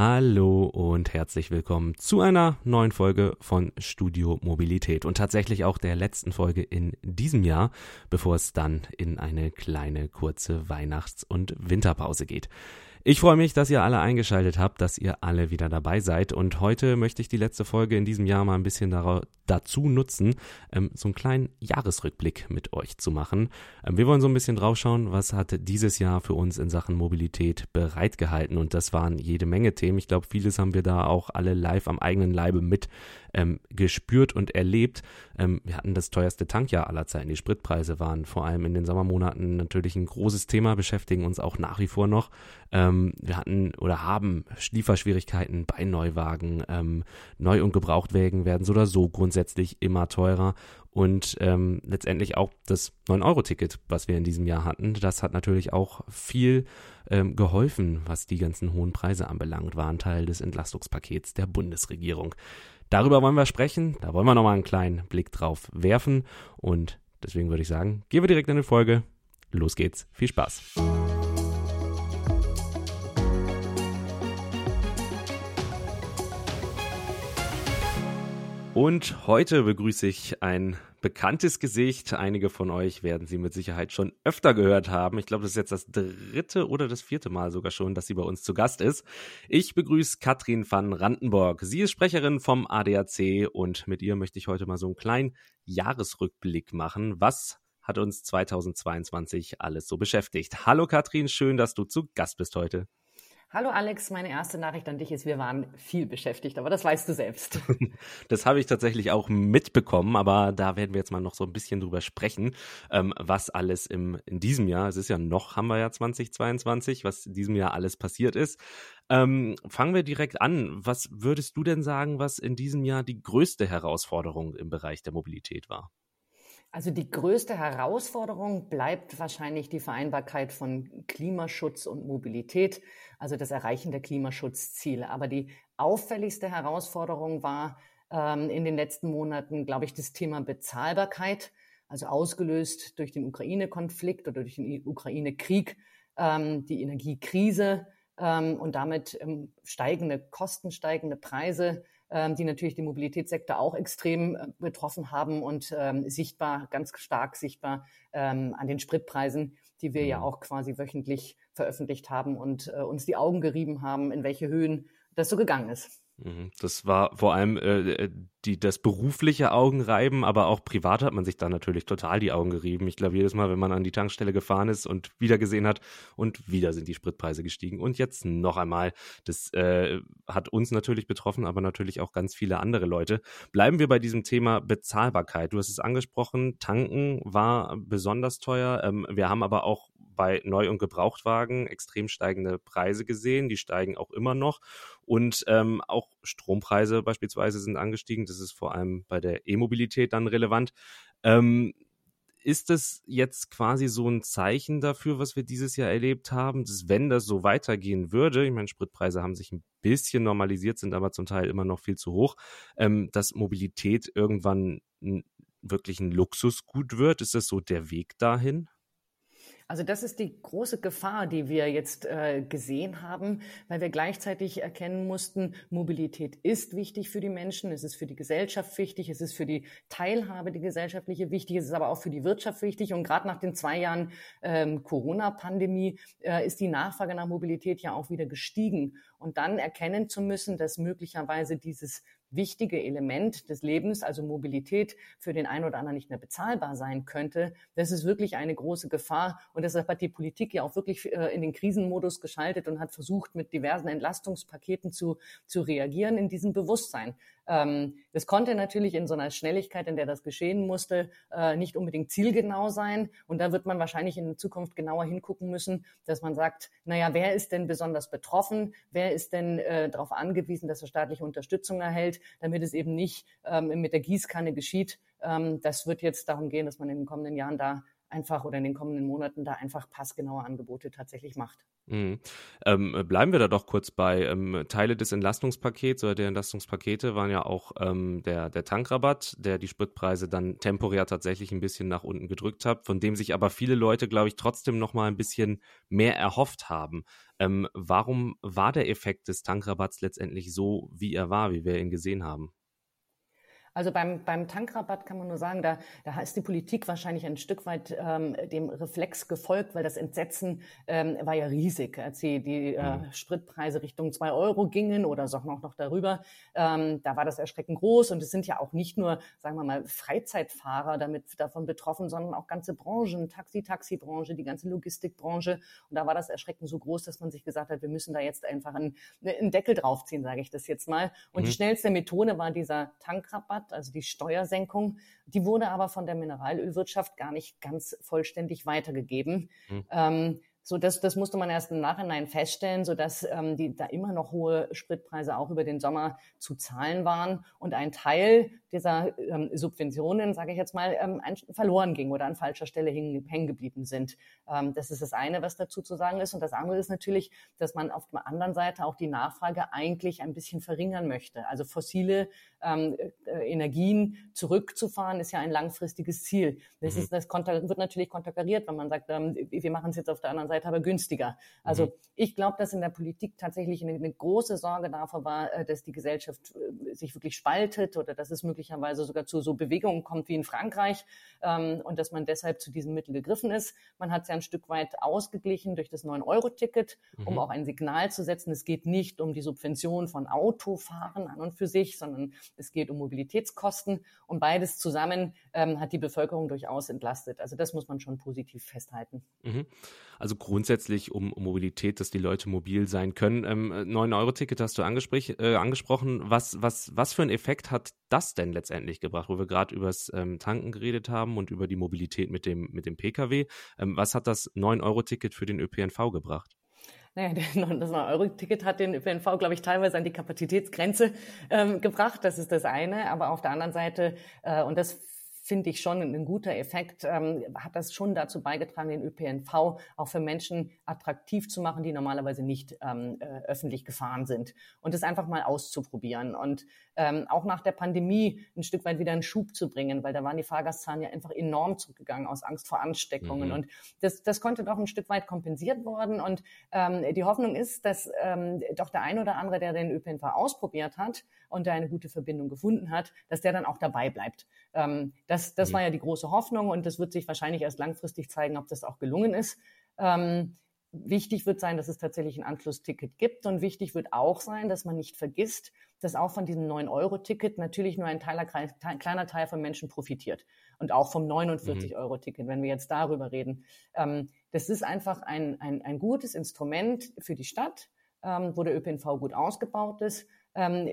Hallo und herzlich willkommen zu einer neuen Folge von Studio Mobilität und tatsächlich auch der letzten Folge in diesem Jahr, bevor es dann in eine kleine kurze Weihnachts- und Winterpause geht. Ich freue mich, dass ihr alle eingeschaltet habt, dass ihr alle wieder dabei seid. Und heute möchte ich die letzte Folge in diesem Jahr mal ein bisschen dazu nutzen, ähm, so einen kleinen Jahresrückblick mit euch zu machen. Ähm, wir wollen so ein bisschen draufschauen, was hat dieses Jahr für uns in Sachen Mobilität bereitgehalten. Und das waren jede Menge Themen. Ich glaube, vieles haben wir da auch alle live am eigenen Leibe mit ähm, gespürt und erlebt. Ähm, wir hatten das teuerste Tankjahr aller Zeiten. Die Spritpreise waren vor allem in den Sommermonaten natürlich ein großes Thema, beschäftigen uns auch nach wie vor noch. Ähm, wir hatten oder haben Lieferschwierigkeiten bei Neuwagen. Ähm, Neu- und Gebrauchtwägen werden so oder so grundsätzlich immer teurer. Und ähm, letztendlich auch das 9-Euro-Ticket, was wir in diesem Jahr hatten, das hat natürlich auch viel ähm, geholfen, was die ganzen hohen Preise anbelangt, war ein Teil des Entlastungspakets der Bundesregierung. Darüber wollen wir sprechen, da wollen wir nochmal einen kleinen Blick drauf werfen und deswegen würde ich sagen, gehen wir direkt in die Folge. Los geht's, viel Spaß. Und heute begrüße ich ein bekanntes Gesicht. Einige von euch werden sie mit Sicherheit schon öfter gehört haben. Ich glaube, das ist jetzt das dritte oder das vierte Mal sogar schon, dass sie bei uns zu Gast ist. Ich begrüße Katrin van Randenborg. Sie ist Sprecherin vom ADAC und mit ihr möchte ich heute mal so einen kleinen Jahresrückblick machen. Was hat uns 2022 alles so beschäftigt? Hallo Katrin, schön, dass du zu Gast bist heute. Hallo Alex, meine erste Nachricht an dich ist, wir waren viel beschäftigt, aber das weißt du selbst. Das habe ich tatsächlich auch mitbekommen, aber da werden wir jetzt mal noch so ein bisschen drüber sprechen, ähm, was alles im, in diesem Jahr, es ist ja noch, haben wir ja 2022, was in diesem Jahr alles passiert ist. Ähm, fangen wir direkt an. Was würdest du denn sagen, was in diesem Jahr die größte Herausforderung im Bereich der Mobilität war? Also die größte Herausforderung bleibt wahrscheinlich die Vereinbarkeit von Klimaschutz und Mobilität, also das Erreichen der Klimaschutzziele. Aber die auffälligste Herausforderung war ähm, in den letzten Monaten, glaube ich, das Thema Bezahlbarkeit, also ausgelöst durch den Ukraine-Konflikt oder durch den Ukraine-Krieg, ähm, die Energiekrise ähm, und damit ähm, steigende Kosten, steigende Preise die natürlich den Mobilitätssektor auch extrem äh, betroffen haben und ähm, sichtbar, ganz stark sichtbar ähm, an den Spritpreisen, die wir ja mhm. auch quasi wöchentlich veröffentlicht haben und äh, uns die Augen gerieben haben, in welche Höhen das so gegangen ist. Mhm. Das war vor allem äh, äh, die, das berufliche Augenreiben, aber auch privat hat man sich da natürlich total die Augen gerieben. Ich glaube, jedes Mal, wenn man an die Tankstelle gefahren ist und wieder gesehen hat und wieder sind die Spritpreise gestiegen und jetzt noch einmal. Das äh, hat uns natürlich betroffen, aber natürlich auch ganz viele andere Leute. Bleiben wir bei diesem Thema Bezahlbarkeit. Du hast es angesprochen, tanken war besonders teuer. Ähm, wir haben aber auch bei Neu- und Gebrauchtwagen extrem steigende Preise gesehen. Die steigen auch immer noch. Und ähm, auch Strompreise beispielsweise sind angestiegen. Das ist vor allem bei der E-Mobilität dann relevant. Ähm, ist das jetzt quasi so ein Zeichen dafür, was wir dieses Jahr erlebt haben, dass wenn das so weitergehen würde, ich meine, Spritpreise haben sich ein bisschen normalisiert, sind aber zum Teil immer noch viel zu hoch, ähm, dass Mobilität irgendwann wirklich ein Luxusgut wird? Ist das so der Weg dahin? Also das ist die große Gefahr, die wir jetzt äh, gesehen haben, weil wir gleichzeitig erkennen mussten, Mobilität ist wichtig für die Menschen, es ist für die Gesellschaft wichtig, es ist für die Teilhabe, die gesellschaftliche wichtig, es ist aber auch für die Wirtschaft wichtig. Und gerade nach den zwei Jahren ähm, Corona-Pandemie äh, ist die Nachfrage nach Mobilität ja auch wieder gestiegen. Und dann erkennen zu müssen, dass möglicherweise dieses wichtige Element des Lebens, also Mobilität, für den einen oder anderen nicht mehr bezahlbar sein könnte. Das ist wirklich eine große Gefahr. Und deshalb hat die Politik ja auch wirklich äh, in den Krisenmodus geschaltet und hat versucht, mit diversen Entlastungspaketen zu, zu reagieren in diesem Bewusstsein. Ähm, das konnte natürlich in so einer Schnelligkeit, in der das geschehen musste, äh, nicht unbedingt zielgenau sein. Und da wird man wahrscheinlich in Zukunft genauer hingucken müssen, dass man sagt, naja, wer ist denn besonders betroffen? Wer ist denn äh, darauf angewiesen, dass er staatliche Unterstützung erhält, damit es eben nicht ähm, mit der Gießkanne geschieht? Ähm, das wird jetzt darum gehen, dass man in den kommenden Jahren da einfach oder in den kommenden Monaten da einfach passgenaue Angebote tatsächlich macht. Mhm. Ähm, bleiben wir da doch kurz bei. Ähm, Teile des Entlastungspakets oder der Entlastungspakete waren ja auch ähm, der, der Tankrabatt, der die Spritpreise dann temporär tatsächlich ein bisschen nach unten gedrückt hat, von dem sich aber viele Leute, glaube ich, trotzdem noch mal ein bisschen mehr erhofft haben. Ähm, warum war der Effekt des Tankrabatts letztendlich so, wie er war, wie wir ihn gesehen haben? Also beim, beim Tankrabatt kann man nur sagen, da, da ist die Politik wahrscheinlich ein Stück weit ähm, dem Reflex gefolgt, weil das Entsetzen ähm, war ja riesig, als die, die äh, mhm. Spritpreise Richtung zwei Euro gingen oder so noch, noch darüber. Ähm, da war das erschreckend groß und es sind ja auch nicht nur, sagen wir mal, Freizeitfahrer damit davon betroffen, sondern auch ganze Branchen, Taxi, Taxibranche, die ganze Logistikbranche. Und da war das Erschrecken so groß, dass man sich gesagt hat, wir müssen da jetzt einfach einen, einen Deckel draufziehen, sage ich das jetzt mal. Und mhm. die schnellste Methode war dieser Tankrabatt also die Steuersenkung. Die wurde aber von der Mineralölwirtschaft gar nicht ganz vollständig weitergegeben. Mhm. Ähm, so, das, das musste man erst im Nachhinein feststellen, so dass ähm, die da immer noch hohe Spritpreise auch über den Sommer zu zahlen waren und ein Teil dieser ähm, Subventionen, sage ich jetzt mal, ähm, verloren ging oder an falscher Stelle hängen geblieben sind. Ähm, das ist das eine, was dazu zu sagen ist. Und das andere ist natürlich, dass man auf der anderen Seite auch die Nachfrage eigentlich ein bisschen verringern möchte. Also fossile ähm, äh, Energien zurückzufahren, ist ja ein langfristiges Ziel. Das, mhm. ist, das wird natürlich konterkariert, wenn man sagt, ähm, wir machen es jetzt auf der anderen Seite aber günstiger. Also mhm. ich glaube, dass in der Politik tatsächlich eine, eine, große Sorge davor war, äh, dass die Gesellschaft äh, sich wirklich spaltet oder dass es möglicherweise sogar zu so Bewegungen kommt wie in Frankreich ähm, und dass man deshalb zu diesem Mittel gegriffen ist. Man hat es ja ein Stück weit ausgeglichen durch das 9-Euro-Ticket, um mhm. auch ein Signal zu setzen. Es geht nicht um die Subvention von Autofahren an und für sich, sondern es geht um Mobilitätskosten und beides zusammen ähm, hat die Bevölkerung durchaus entlastet. Also das muss man schon positiv festhalten. Mhm. Also grundsätzlich um, um, Mobilität, dass die Leute mobil sein können. Ähm, 9-Euro-Ticket hast du äh, angesprochen. Was, was, was für einen Effekt hat das denn letztendlich gebracht, wo wir gerade übers ähm, Tanken geredet haben und über die Mobilität mit dem, mit dem Pkw? Ähm, was hat das 9-Euro-Ticket für den ÖPNV gebracht? Naja, das 9-Euro-Ticket hat den ÖPNV, glaube ich, teilweise an die Kapazitätsgrenze ähm, gebracht. Das ist das eine. Aber auf der anderen Seite, äh, und das finde ich schon ein guter Effekt, ähm, hat das schon dazu beigetragen, den ÖPNV auch für Menschen attraktiv zu machen, die normalerweise nicht ähm, äh, öffentlich gefahren sind. Und das einfach mal auszuprobieren und ähm, auch nach der Pandemie ein Stück weit wieder einen Schub zu bringen, weil da waren die Fahrgastzahlen ja einfach enorm zurückgegangen aus Angst vor Ansteckungen. Mhm. Und das, das konnte doch ein Stück weit kompensiert worden. Und ähm, die Hoffnung ist, dass ähm, doch der ein oder andere, der den ÖPNV ausprobiert hat und der eine gute Verbindung gefunden hat, dass der dann auch dabei bleibt. Ähm, das das mhm. war ja die große Hoffnung und das wird sich wahrscheinlich erst langfristig zeigen, ob das auch gelungen ist. Ähm, wichtig wird sein, dass es tatsächlich ein Anschlussticket gibt und wichtig wird auch sein, dass man nicht vergisst, dass auch von diesem 9-Euro-Ticket natürlich nur ein Teil, kleiner Teil von Menschen profitiert und auch vom 49-Euro-Ticket, mhm. wenn wir jetzt darüber reden. Ähm, das ist einfach ein, ein, ein gutes Instrument für die Stadt, ähm, wo der ÖPNV gut ausgebaut ist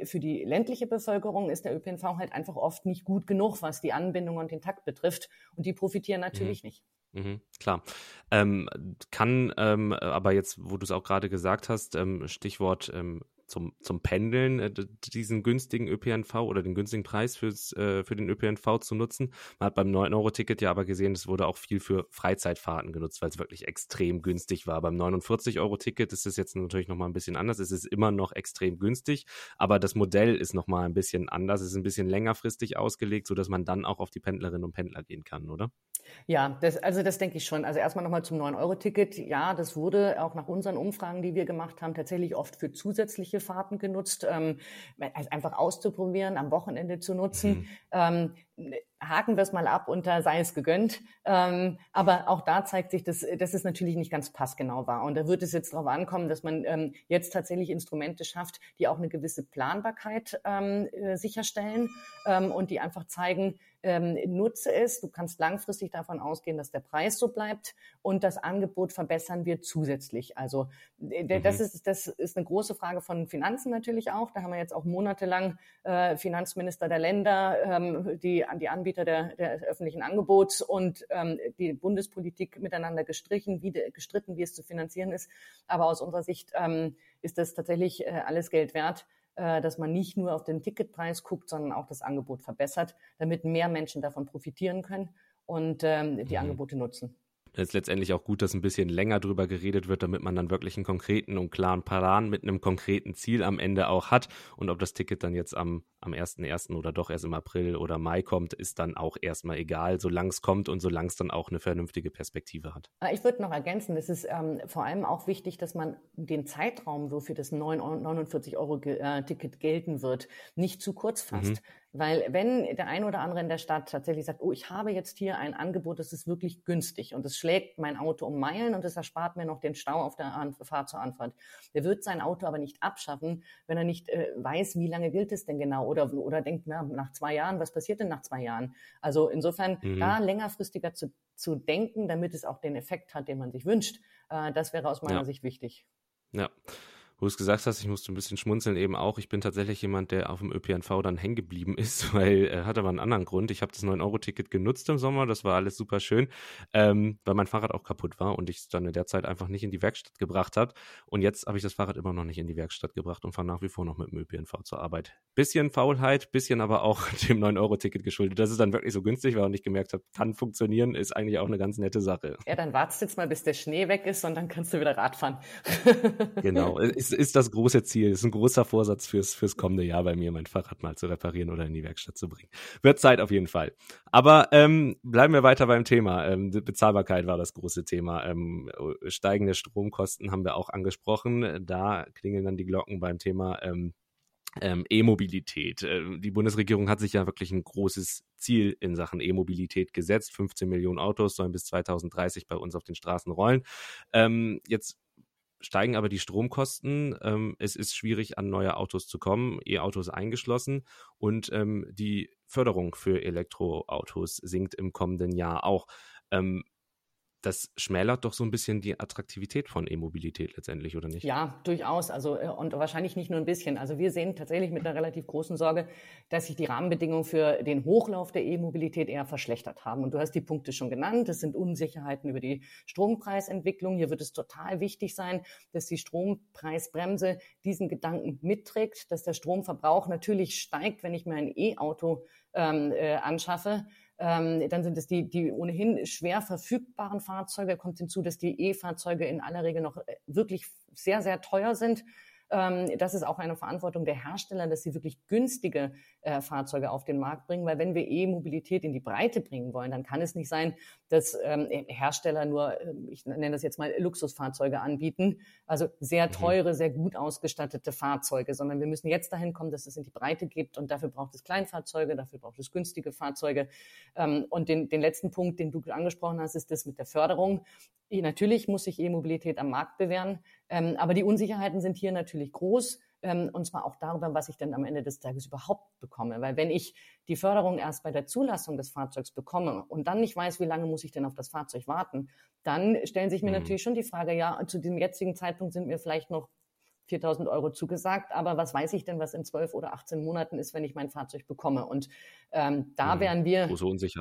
für die ländliche Bevölkerung ist der ÖPNV halt einfach oft nicht gut genug, was die Anbindung und den Takt betrifft. Und die profitieren natürlich mhm. nicht. Mhm, klar. Ähm, kann ähm, aber jetzt, wo du es auch gerade gesagt hast, ähm, Stichwort ähm, zum, zum Pendeln äh, diesen günstigen ÖPNV oder den günstigen Preis fürs, äh, für den ÖPNV zu nutzen. Man hat beim 9-Euro-Ticket ja aber gesehen, es wurde auch viel für Freizeitfahrten genutzt, weil es wirklich extrem günstig war. Beim 49-Euro-Ticket ist es jetzt natürlich nochmal ein bisschen anders. Es ist immer noch extrem günstig, aber das Modell ist nochmal ein bisschen anders. Es ist ein bisschen längerfristig ausgelegt, sodass man dann auch auf die Pendlerinnen und Pendler gehen kann, oder? Ja, das, also das denke ich schon. Also erstmal nochmal zum 9-Euro-Ticket. Ja, das wurde auch nach unseren Umfragen, die wir gemacht haben, tatsächlich oft für zusätzliche Fahrten genutzt, ähm, also einfach auszuprobieren, am Wochenende zu nutzen. Mhm. Ähm, haken wir es mal ab unter sei es gegönnt. Ähm, aber auch da zeigt sich, dass, dass es natürlich nicht ganz passgenau war. Und da wird es jetzt darauf ankommen, dass man ähm, jetzt tatsächlich Instrumente schafft, die auch eine gewisse Planbarkeit ähm, äh, sicherstellen ähm, und die einfach zeigen, ähm, nutze es. Du kannst langfristig davon ausgehen, dass der Preis so bleibt und das Angebot verbessern wir zusätzlich. Also äh, das, mhm. ist, das ist eine große Frage von Finanzen natürlich auch. Da haben wir jetzt auch monatelang äh, Finanzminister der Länder, ähm, die an die Anbieter der, der öffentlichen Angebots und ähm, die Bundespolitik miteinander gestrichen, wie de, gestritten, wie es zu finanzieren ist. Aber aus unserer Sicht ähm, ist das tatsächlich äh, alles Geld wert dass man nicht nur auf den Ticketpreis guckt, sondern auch das Angebot verbessert, damit mehr Menschen davon profitieren können. und ähm, die mhm. Angebote nutzen ist letztendlich auch gut, dass ein bisschen länger drüber geredet wird, damit man dann wirklich einen konkreten und klaren Plan mit einem konkreten Ziel am Ende auch hat. Und ob das Ticket dann jetzt am, am 1.1. oder doch erst im April oder Mai kommt, ist dann auch erstmal egal, solange es kommt und solange es dann auch eine vernünftige Perspektive hat. Ich würde noch ergänzen, es ist ähm, vor allem auch wichtig, dass man den Zeitraum, wofür das 49 Euro äh, Ticket gelten wird, nicht zu kurz fasst. Mhm. Weil wenn der ein oder andere in der Stadt tatsächlich sagt, oh, ich habe jetzt hier ein Angebot, das ist wirklich günstig und es schlägt mein Auto um Meilen und es erspart mir noch den Stau auf der Fahrt zur Anfahrt. Der wird sein Auto aber nicht abschaffen, wenn er nicht äh, weiß, wie lange gilt es denn genau oder, oder denkt, na, nach zwei Jahren, was passiert denn nach zwei Jahren? Also insofern mhm. da längerfristiger zu, zu denken, damit es auch den Effekt hat, den man sich wünscht, äh, das wäre aus meiner ja. Sicht wichtig. Ja wo du es gesagt hast, ich musste ein bisschen schmunzeln eben auch. Ich bin tatsächlich jemand, der auf dem ÖPNV dann hängen geblieben ist, weil er äh, hat aber einen anderen Grund. Ich habe das 9-Euro-Ticket genutzt im Sommer, das war alles super schön, ähm, weil mein Fahrrad auch kaputt war und ich es dann in der Zeit einfach nicht in die Werkstatt gebracht hat. Und jetzt habe ich das Fahrrad immer noch nicht in die Werkstatt gebracht und fahre nach wie vor noch mit dem ÖPNV zur Arbeit. Bisschen Faulheit, bisschen aber auch dem 9-Euro-Ticket geschuldet. Dass es dann wirklich so günstig war und ich gemerkt habe, kann funktionieren, ist eigentlich auch eine ganz nette Sache. Ja, dann wartest jetzt mal, bis der Schnee weg ist und dann kannst du wieder Rad fahren. genau. ist, ist das große Ziel, ist ein großer Vorsatz fürs, fürs kommende Jahr bei mir, mein Fahrrad mal zu reparieren oder in die Werkstatt zu bringen. Wird Zeit auf jeden Fall. Aber ähm, bleiben wir weiter beim Thema. Ähm, Bezahlbarkeit war das große Thema. Ähm, steigende Stromkosten haben wir auch angesprochen. Da klingeln dann die Glocken beim Thema ähm, ähm, E-Mobilität. Äh, die Bundesregierung hat sich ja wirklich ein großes Ziel in Sachen E-Mobilität gesetzt. 15 Millionen Autos sollen bis 2030 bei uns auf den Straßen rollen. Ähm, jetzt steigen aber die Stromkosten. Ähm, es ist schwierig, an neue Autos zu kommen, E-Autos eingeschlossen. Und ähm, die Förderung für Elektroautos sinkt im kommenden Jahr auch. Ähm, das schmälert doch so ein bisschen die Attraktivität von E-Mobilität letztendlich, oder nicht? Ja, durchaus. Also, äh, und wahrscheinlich nicht nur ein bisschen. Also, wir sehen tatsächlich mit einer relativ großen Sorge, dass sich die Rahmenbedingungen für den Hochlauf der E-Mobilität eher verschlechtert haben. Und du hast die Punkte schon genannt. Es sind Unsicherheiten über die Strompreisentwicklung. Hier wird es total wichtig sein, dass die Strompreisbremse diesen Gedanken mitträgt, dass der Stromverbrauch natürlich steigt, wenn ich mir ein E-Auto ähm, äh, anschaffe ähm, dann sind es die, die ohnehin schwer verfügbaren Fahrzeuge. Kommt hinzu, dass die E-Fahrzeuge in aller Regel noch äh, wirklich sehr, sehr teuer sind. Ähm, das ist auch eine Verantwortung der Hersteller, dass sie wirklich günstige äh, Fahrzeuge auf den Markt bringen, weil wenn wir E-Mobilität in die Breite bringen wollen, dann kann es nicht sein, dass ähm, Hersteller nur, äh, ich nenne das jetzt mal Luxusfahrzeuge anbieten, also sehr mhm. teure, sehr gut ausgestattete Fahrzeuge, sondern wir müssen jetzt dahin kommen, dass es in die Breite gibt und dafür braucht es Kleinfahrzeuge, dafür braucht es günstige Fahrzeuge. Ähm, und den, den letzten Punkt, den du angesprochen hast, ist das mit der Förderung. Natürlich muss sich E-Mobilität am Markt bewähren, ähm, aber die Unsicherheiten sind hier natürlich groß. Ähm, und zwar auch darüber, was ich dann am Ende des Tages überhaupt bekomme. Weil wenn ich die Förderung erst bei der Zulassung des Fahrzeugs bekomme und dann nicht weiß, wie lange muss ich denn auf das Fahrzeug warten, dann stellen sich mir mhm. natürlich schon die Frage, ja, zu dem jetzigen Zeitpunkt sind mir vielleicht noch 4000 Euro zugesagt, aber was weiß ich denn, was in 12 oder 18 Monaten ist, wenn ich mein Fahrzeug bekomme? Und ähm, da mhm, wären wir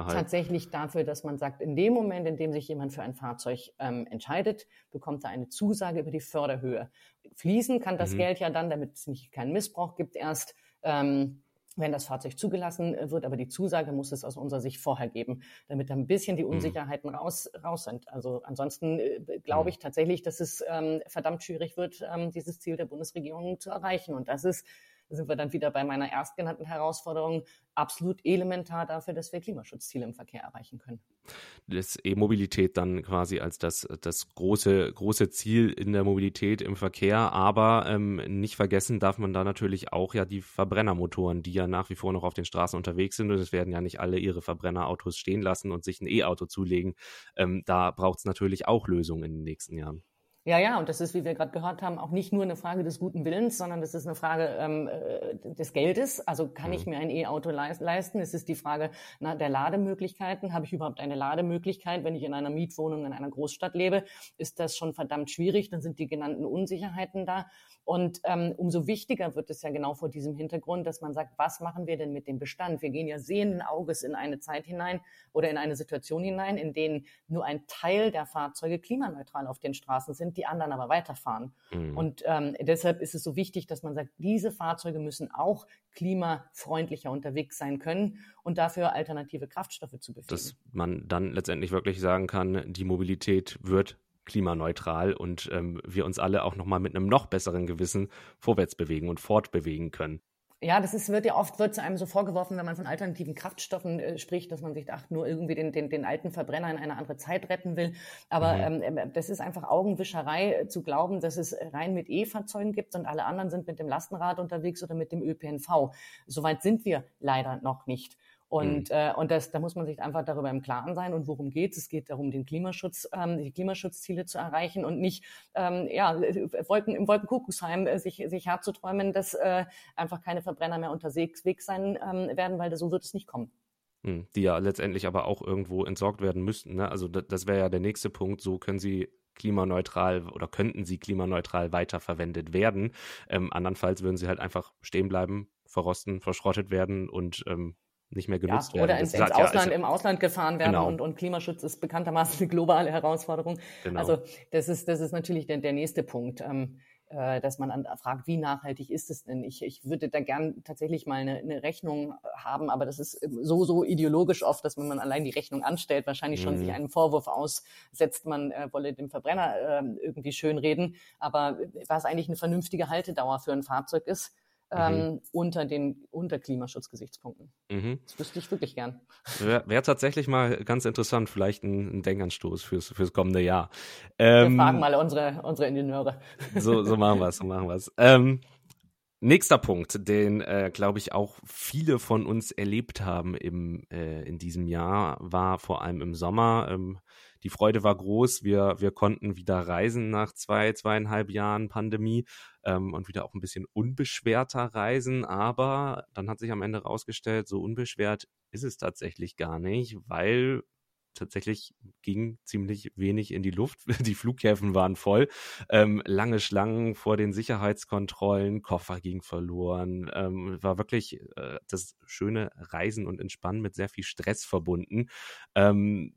tatsächlich dafür, dass man sagt, in dem Moment, in dem sich jemand für ein Fahrzeug ähm, entscheidet, bekommt er eine Zusage über die Förderhöhe. Fließen kann das mhm. Geld ja dann, damit es nicht keinen Missbrauch gibt, erst ähm, wenn das Fahrzeug zugelassen äh, wird, aber die Zusage muss es aus unserer Sicht vorher geben, damit ein bisschen die mhm. Unsicherheiten mhm. raus, raus sind. Also ansonsten äh, glaube ich tatsächlich, dass es ähm, verdammt schwierig wird, ähm, dieses Ziel der Bundesregierung zu erreichen. Und das ist sind wir dann wieder bei meiner erstgenannten Herausforderung, absolut elementar dafür, dass wir Klimaschutzziele im Verkehr erreichen können. Das E-Mobilität dann quasi als das, das große, große Ziel in der Mobilität im Verkehr, aber ähm, nicht vergessen darf man da natürlich auch ja die Verbrennermotoren, die ja nach wie vor noch auf den Straßen unterwegs sind und es werden ja nicht alle ihre Verbrennerautos stehen lassen und sich ein E-Auto zulegen. Ähm, da braucht es natürlich auch Lösungen in den nächsten Jahren. Ja, ja, und das ist, wie wir gerade gehört haben, auch nicht nur eine Frage des guten Willens, sondern das ist eine Frage ähm, äh, des Geldes. Also kann mhm. ich mir ein E-Auto leisten? Es ist die Frage na, der Lademöglichkeiten. Habe ich überhaupt eine Lademöglichkeit, wenn ich in einer Mietwohnung in einer Großstadt lebe? Ist das schon verdammt schwierig? Dann sind die genannten Unsicherheiten da. Und ähm, umso wichtiger wird es ja genau vor diesem Hintergrund, dass man sagt, was machen wir denn mit dem Bestand? Wir gehen ja sehenden Auges in eine Zeit hinein oder in eine Situation hinein, in denen nur ein Teil der Fahrzeuge klimaneutral auf den Straßen sind, die anderen aber weiterfahren. Mhm. Und ähm, deshalb ist es so wichtig, dass man sagt, diese Fahrzeuge müssen auch klimafreundlicher unterwegs sein können und dafür alternative Kraftstoffe zu befähigen. Dass man dann letztendlich wirklich sagen kann, die Mobilität wird klimaneutral und ähm, wir uns alle auch nochmal mit einem noch besseren Gewissen vorwärts bewegen und fortbewegen können. Ja, das ist, wird ja oft wird zu einem so vorgeworfen, wenn man von alternativen Kraftstoffen äh, spricht, dass man sich ach, nur irgendwie den, den, den alten Verbrenner in eine andere Zeit retten will. Aber mhm. ähm, ähm das ist einfach Augenwischerei äh, zu glauben, dass es rein mit E-Fahrzeugen gibt und alle anderen sind mit dem Lastenrad unterwegs oder mit dem ÖPNV. Soweit sind wir leider noch nicht. Und, mhm. äh, und das, da muss man sich einfach darüber im Klaren sein. Und worum geht es? Es geht darum, den Klimaschutz, ähm, die Klimaschutzziele zu erreichen und nicht ähm, ja, Wolken, im Wolkenkuckucksheim äh, sich, sich herzuträumen, dass äh, einfach keine Verbrenner mehr unterwegs sein ähm, werden, weil so wird es nicht kommen hm, die ja letztendlich aber auch irgendwo entsorgt werden müssten. Ne? Also das, das wäre ja der nächste Punkt. So können sie klimaneutral oder könnten sie klimaneutral weiterverwendet werden. Ähm, andernfalls würden sie halt einfach stehen bleiben, verrosten, verschrottet werden und ähm, nicht mehr genutzt ja, oder werden. Ins, ins Ausland, ja, also, im Ausland gefahren werden genau. und, und Klimaschutz ist bekanntermaßen eine globale Herausforderung. Genau. Also das ist, das ist natürlich der, der nächste Punkt. Ähm, äh, dass man an, fragt, wie nachhaltig ist es denn? Ich, ich würde da gern tatsächlich mal eine, eine Rechnung haben, aber das ist so, so ideologisch oft, dass wenn man allein die Rechnung anstellt, wahrscheinlich schon mhm. sich einen Vorwurf aussetzt, man äh, wolle dem Verbrenner äh, irgendwie schönreden. Aber was eigentlich eine vernünftige Haltedauer für ein Fahrzeug ist, ähm, mhm. unter den unter Klimaschutzgesichtspunkten. Mhm. Das wüsste ich wirklich gern. Wäre wär tatsächlich mal ganz interessant, vielleicht ein, ein Denkanstoß fürs, fürs kommende Jahr. Ähm, wir fragen mal unsere, unsere Ingenieure. So, so machen wir es, so machen wir es. Ähm, Nächster Punkt, den, äh, glaube ich, auch viele von uns erlebt haben im, äh, in diesem Jahr, war vor allem im Sommer. Ähm, die Freude war groß. Wir, wir konnten wieder reisen nach zwei, zweieinhalb Jahren Pandemie ähm, und wieder auch ein bisschen unbeschwerter reisen. Aber dann hat sich am Ende rausgestellt, so unbeschwert ist es tatsächlich gar nicht, weil tatsächlich ging ziemlich wenig in die Luft. Die Flughäfen waren voll. Ähm, lange Schlangen vor den Sicherheitskontrollen, Koffer ging verloren. Ähm, war wirklich äh, das schöne Reisen und Entspannen mit sehr viel Stress verbunden. Ähm,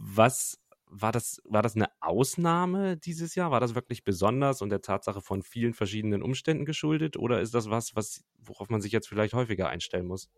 was war das, war das eine Ausnahme dieses Jahr? War das wirklich besonders und der Tatsache von vielen verschiedenen Umständen geschuldet? Oder ist das was, was, worauf man sich jetzt vielleicht häufiger einstellen muss?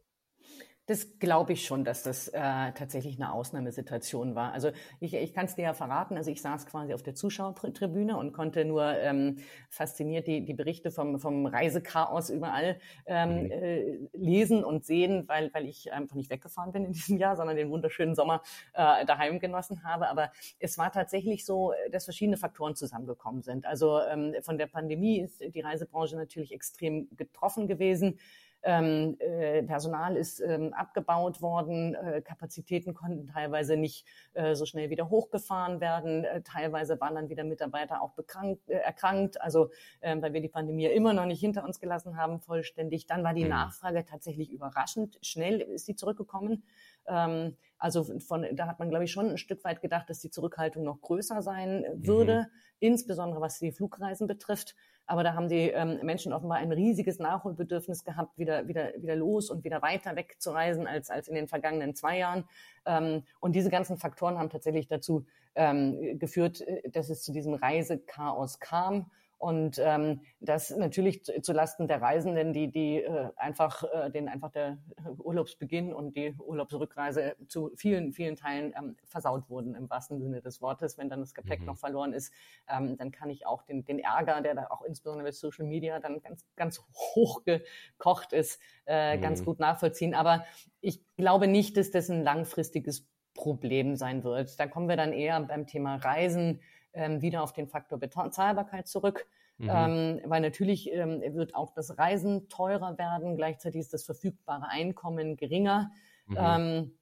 Das glaube ich schon, dass das äh, tatsächlich eine Ausnahmesituation war. Also ich, ich kann es dir ja verraten, also ich saß quasi auf der Zuschauertribüne und konnte nur ähm, fasziniert die, die Berichte vom, vom Reisechaos überall ähm, mhm. äh, lesen und sehen, weil, weil ich einfach nicht weggefahren bin in diesem Jahr, sondern den wunderschönen Sommer äh, daheim genossen habe. Aber es war tatsächlich so, dass verschiedene Faktoren zusammengekommen sind. Also ähm, von der Pandemie ist die Reisebranche natürlich extrem getroffen gewesen. Ähm, äh, Personal ist ähm, abgebaut worden, äh, Kapazitäten konnten teilweise nicht äh, so schnell wieder hochgefahren werden, äh, teilweise waren dann wieder Mitarbeiter auch bekrankt, äh, erkrankt, also ähm, weil wir die Pandemie immer noch nicht hinter uns gelassen haben vollständig. Dann war die mhm. Nachfrage tatsächlich überraschend schnell ist sie zurückgekommen. Ähm, also von, da hat man, glaube ich, schon ein Stück weit gedacht, dass die Zurückhaltung noch größer sein würde, mhm. insbesondere was die Flugreisen betrifft. Aber da haben die ähm, Menschen offenbar ein riesiges Nachholbedürfnis gehabt, wieder, wieder, wieder los und wieder weiter wegzureisen als, als in den vergangenen zwei Jahren. Ähm, und diese ganzen Faktoren haben tatsächlich dazu ähm, geführt, äh, dass es zu diesem Reisechaos kam. Und ähm, das natürlich zu, Lasten der Reisenden, die, die äh, einfach, äh, denen einfach der Urlaubsbeginn und die Urlaubsrückreise zu vielen, vielen Teilen ähm, versaut wurden, im wahrsten Sinne des Wortes. Wenn dann das Gepäck mhm. noch verloren ist, ähm, dann kann ich auch den, den Ärger, der da auch insbesondere mit Social Media dann ganz, ganz hoch gekocht ist, äh, mhm. ganz gut nachvollziehen. Aber ich glaube nicht, dass das ein langfristiges Problem sein wird. Da kommen wir dann eher beim Thema Reisen ähm, wieder auf den Faktor Bezahlbarkeit zurück. Mhm. Ähm, weil natürlich ähm, wird auch das Reisen teurer werden, gleichzeitig ist das verfügbare Einkommen geringer. Mhm. Ähm,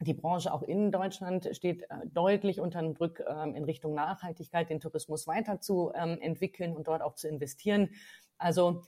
die Branche auch in Deutschland steht äh, deutlich unter dem Druck ähm, in Richtung Nachhaltigkeit, den Tourismus weiter zu ähm, entwickeln und dort auch zu investieren. Also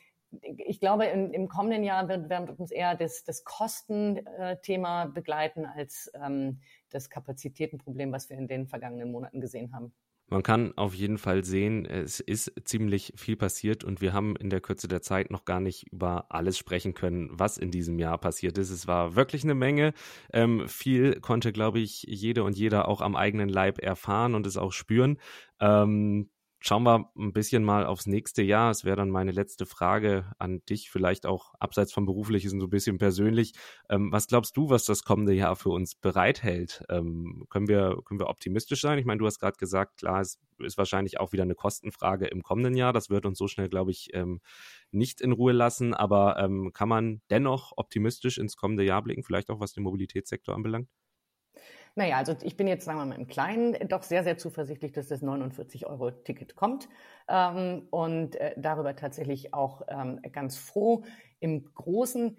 ich glaube, im, im kommenden Jahr wird, wird uns eher das, das Kostenthema begleiten als ähm, das Kapazitätenproblem, was wir in den vergangenen Monaten gesehen haben. Man kann auf jeden Fall sehen, es ist ziemlich viel passiert und wir haben in der Kürze der Zeit noch gar nicht über alles sprechen können, was in diesem Jahr passiert ist. Es war wirklich eine Menge. Ähm, viel konnte, glaube ich, jede und jeder auch am eigenen Leib erfahren und es auch spüren. Ähm, Schauen wir ein bisschen mal aufs nächste Jahr. Es wäre dann meine letzte Frage an dich, vielleicht auch abseits vom Beruflichen, so ein bisschen persönlich. Ähm, was glaubst du, was das kommende Jahr für uns bereithält? Ähm, können, wir, können wir optimistisch sein? Ich meine, du hast gerade gesagt, klar, es ist wahrscheinlich auch wieder eine Kostenfrage im kommenden Jahr. Das wird uns so schnell, glaube ich, ähm, nicht in Ruhe lassen. Aber ähm, kann man dennoch optimistisch ins kommende Jahr blicken, vielleicht auch was den Mobilitätssektor anbelangt? Naja, also ich bin jetzt, sagen wir mal, im Kleinen doch sehr, sehr zuversichtlich, dass das 49-Euro-Ticket kommt ähm, und äh, darüber tatsächlich auch ähm, ganz froh. Im Großen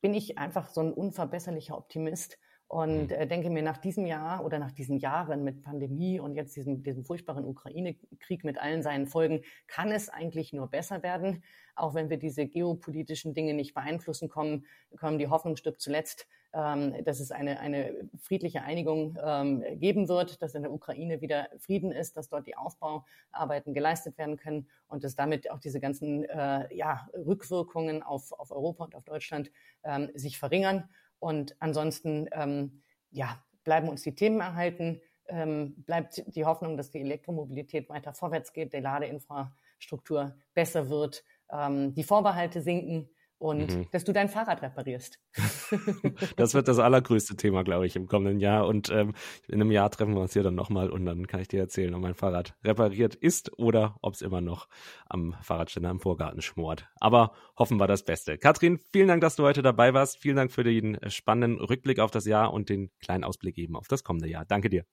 bin ich einfach so ein unverbesserlicher Optimist und mhm. äh, denke mir, nach diesem Jahr oder nach diesen Jahren mit Pandemie und jetzt diesem, diesem furchtbaren Ukraine-Krieg mit allen seinen Folgen, kann es eigentlich nur besser werden. Auch wenn wir diese geopolitischen Dinge nicht beeinflussen kommen, kommen die Hoffnung stirbt zuletzt ähm, dass es eine, eine friedliche Einigung ähm, geben wird, dass in der Ukraine wieder Frieden ist, dass dort die Aufbauarbeiten geleistet werden können und dass damit auch diese ganzen äh, ja, Rückwirkungen auf, auf Europa und auf Deutschland ähm, sich verringern. Und ansonsten ähm, ja, bleiben uns die Themen erhalten, ähm, bleibt die Hoffnung, dass die Elektromobilität weiter vorwärts geht, die Ladeinfrastruktur besser wird, ähm, die Vorbehalte sinken und mhm. dass du dein Fahrrad reparierst. das wird das allergrößte Thema, glaube ich, im kommenden Jahr. Und ähm, in einem Jahr treffen wir uns hier dann nochmal und dann kann ich dir erzählen, ob mein Fahrrad repariert ist oder ob es immer noch am Fahrradständer im Vorgarten schmort. Aber hoffen wir das Beste. Katrin, vielen Dank, dass du heute dabei warst. Vielen Dank für den spannenden Rückblick auf das Jahr und den kleinen Ausblick eben auf das kommende Jahr. Danke dir.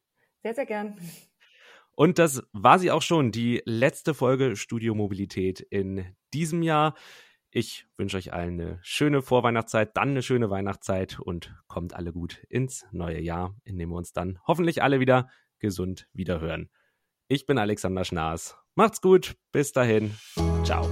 Sehr, sehr gern. Und das war sie auch schon, die letzte Folge Studio Mobilität in diesem Jahr. Ich wünsche euch allen eine schöne Vorweihnachtszeit, dann eine schöne Weihnachtszeit und kommt alle gut ins neue Jahr, in dem wir uns dann hoffentlich alle wieder gesund wiederhören. Ich bin Alexander Schnaas. Macht's gut, bis dahin. Ciao.